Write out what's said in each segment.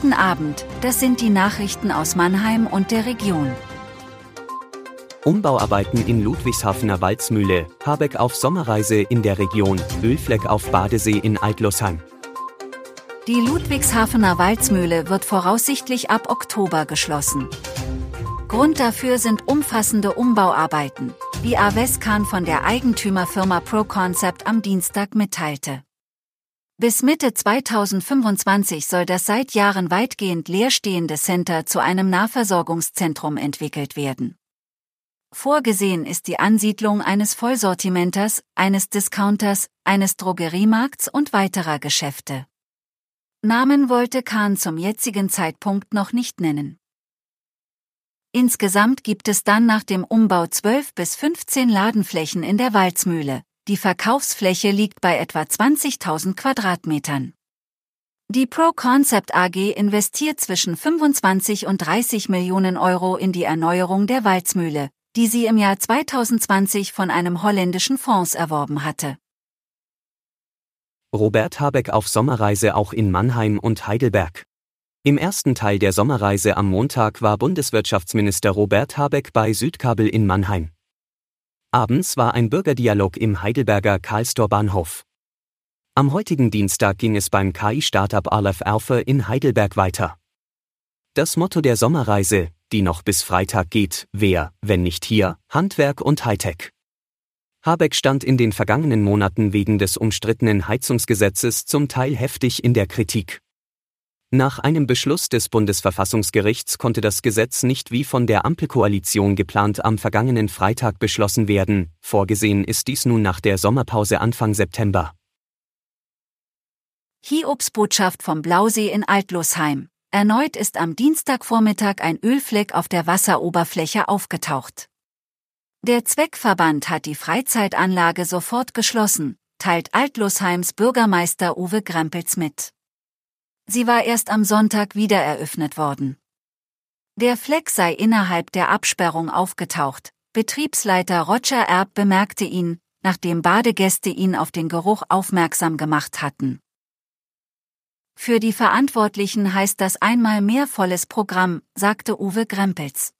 Guten Abend, das sind die Nachrichten aus Mannheim und der Region. Umbauarbeiten in Ludwigshafener Walzmühle, Habeck auf Sommerreise in der Region, Ölfleck auf Badesee in Altlosheim. Die Ludwigshafener Walzmühle wird voraussichtlich ab Oktober geschlossen. Grund dafür sind umfassende Umbauarbeiten, wie Aves Khan von der Eigentümerfirma ProConcept am Dienstag mitteilte. Bis Mitte 2025 soll das seit Jahren weitgehend leerstehende Center zu einem Nahversorgungszentrum entwickelt werden. Vorgesehen ist die Ansiedlung eines Vollsortimenters, eines Discounters, eines Drogeriemarkts und weiterer Geschäfte. Namen wollte Kahn zum jetzigen Zeitpunkt noch nicht nennen. Insgesamt gibt es dann nach dem Umbau 12 bis 15 Ladenflächen in der Walzmühle. Die Verkaufsfläche liegt bei etwa 20.000 Quadratmetern. Die Pro Concept AG investiert zwischen 25 und 30 Millionen Euro in die Erneuerung der Walzmühle, die sie im Jahr 2020 von einem holländischen Fonds erworben hatte. Robert Habeck auf Sommerreise auch in Mannheim und Heidelberg. Im ersten Teil der Sommerreise am Montag war Bundeswirtschaftsminister Robert Habeck bei Südkabel in Mannheim. Abends war ein Bürgerdialog im Heidelberger Karlstor Bahnhof. Am heutigen Dienstag ging es beim KI-Startup Aleph Alpha in Heidelberg weiter. Das Motto der Sommerreise, die noch bis Freitag geht, wer, wenn nicht hier, Handwerk und Hightech. Habeck stand in den vergangenen Monaten wegen des umstrittenen Heizungsgesetzes zum Teil heftig in der Kritik. Nach einem Beschluss des Bundesverfassungsgerichts konnte das Gesetz nicht wie von der Ampelkoalition geplant am vergangenen Freitag beschlossen werden, vorgesehen ist dies nun nach der Sommerpause Anfang September. Hiobsbotschaft vom Blausee in Altlosheim. Erneut ist am Dienstagvormittag ein Ölfleck auf der Wasseroberfläche aufgetaucht. Der Zweckverband hat die Freizeitanlage sofort geschlossen, teilt Altlosheims Bürgermeister Uwe Grempels mit. Sie war erst am Sonntag wieder eröffnet worden. Der Fleck sei innerhalb der Absperrung aufgetaucht. Betriebsleiter Roger Erb bemerkte ihn, nachdem Badegäste ihn auf den Geruch aufmerksam gemacht hatten. Für die Verantwortlichen heißt das einmal mehr volles Programm, sagte Uwe Grempels.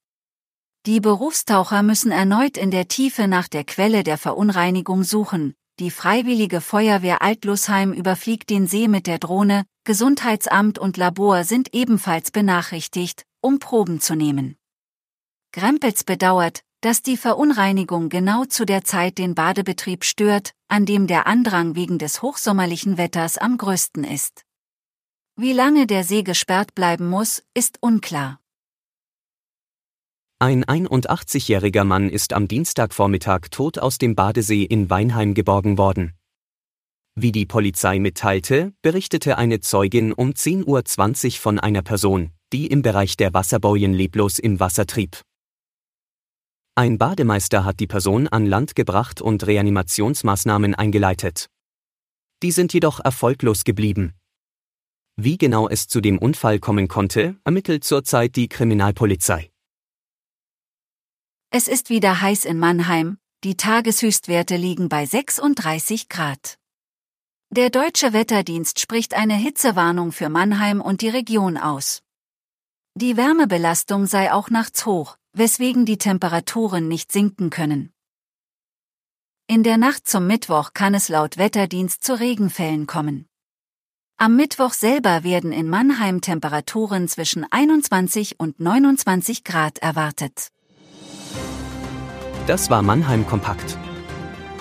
Die Berufstaucher müssen erneut in der Tiefe nach der Quelle der Verunreinigung suchen. Die Freiwillige Feuerwehr Altlosheim überfliegt den See mit der Drohne, Gesundheitsamt und Labor sind ebenfalls benachrichtigt, um Proben zu nehmen. Grempels bedauert, dass die Verunreinigung genau zu der Zeit den Badebetrieb stört, an dem der Andrang wegen des hochsommerlichen Wetters am größten ist. Wie lange der See gesperrt bleiben muss, ist unklar. Ein 81-jähriger Mann ist am Dienstagvormittag tot aus dem Badesee in Weinheim geborgen worden. Wie die Polizei mitteilte, berichtete eine Zeugin um 10.20 Uhr von einer Person, die im Bereich der Wasserbojen leblos im Wasser trieb. Ein Bademeister hat die Person an Land gebracht und Reanimationsmaßnahmen eingeleitet. Die sind jedoch erfolglos geblieben. Wie genau es zu dem Unfall kommen konnte, ermittelt zurzeit die Kriminalpolizei. Es ist wieder heiß in Mannheim, die Tageshöchstwerte liegen bei 36 Grad. Der deutsche Wetterdienst spricht eine Hitzewarnung für Mannheim und die Region aus. Die Wärmebelastung sei auch nachts hoch, weswegen die Temperaturen nicht sinken können. In der Nacht zum Mittwoch kann es laut Wetterdienst zu Regenfällen kommen. Am Mittwoch selber werden in Mannheim Temperaturen zwischen 21 und 29 Grad erwartet. Das war Mannheim Kompakt.